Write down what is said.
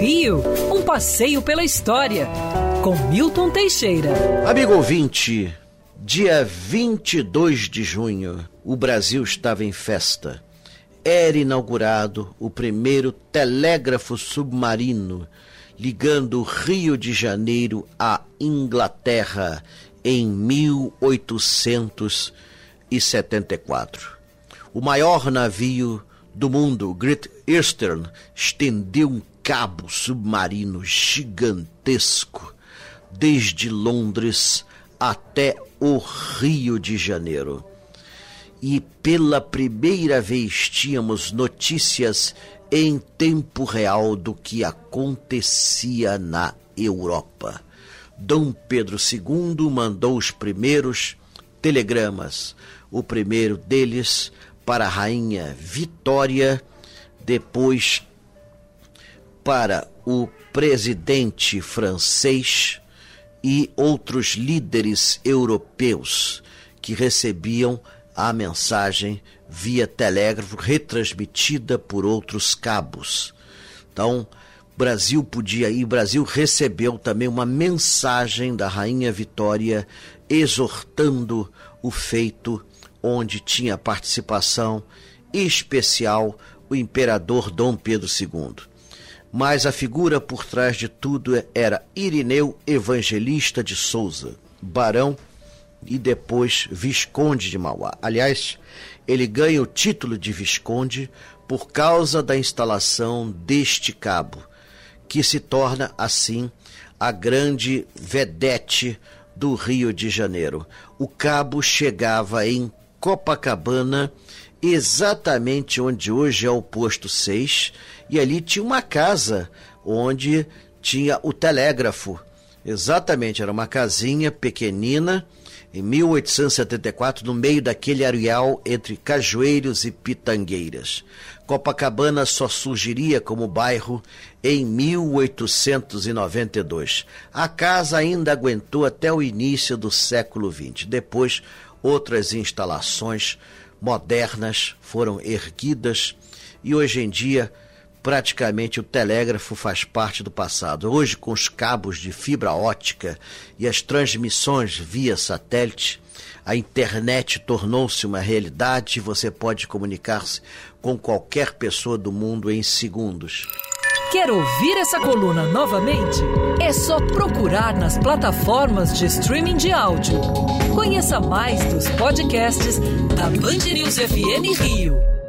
Rio, um passeio pela história, com Milton Teixeira. Amigo ouvinte, dia 22 de junho, o Brasil estava em festa. Era inaugurado o primeiro telégrafo submarino ligando Rio de Janeiro à Inglaterra em 1874. O maior navio do mundo, Great Eastern, estendeu um cabo submarino gigantesco desde Londres até o Rio de Janeiro. E pela primeira vez tínhamos notícias em tempo real do que acontecia na Europa. Dom Pedro II mandou os primeiros telegramas. O primeiro deles para a rainha Vitória, depois para o presidente francês e outros líderes europeus que recebiam a mensagem via telégrafo retransmitida por outros cabos. Então, Brasil podia ir, Brasil recebeu também uma mensagem da rainha Vitória exortando o feito onde tinha participação especial o imperador Dom Pedro II. Mas a figura por trás de tudo era Irineu Evangelista de Souza, barão e depois Visconde de Mauá. Aliás, ele ganha o título de Visconde por causa da instalação deste cabo, que se torna assim a grande vedete do Rio de Janeiro. O cabo chegava em Copacabana, exatamente onde hoje é o posto 6, e ali tinha uma casa onde tinha o telégrafo. Exatamente, era uma casinha pequenina em 1874, no meio daquele areal entre Cajueiros e Pitangueiras. Copacabana só surgiria como bairro em 1892. A casa ainda aguentou até o início do século XX. Depois, outras instalações modernas foram erguidas e hoje em dia praticamente o telégrafo faz parte do passado. Hoje, com os cabos de fibra ótica e as transmissões via satélite, a internet tornou-se uma realidade e você pode comunicar-se com qualquer pessoa do mundo em segundos. Quer ouvir essa coluna novamente? É só procurar nas plataformas de streaming de áudio. Conheça mais dos podcasts da Band News FM Rio.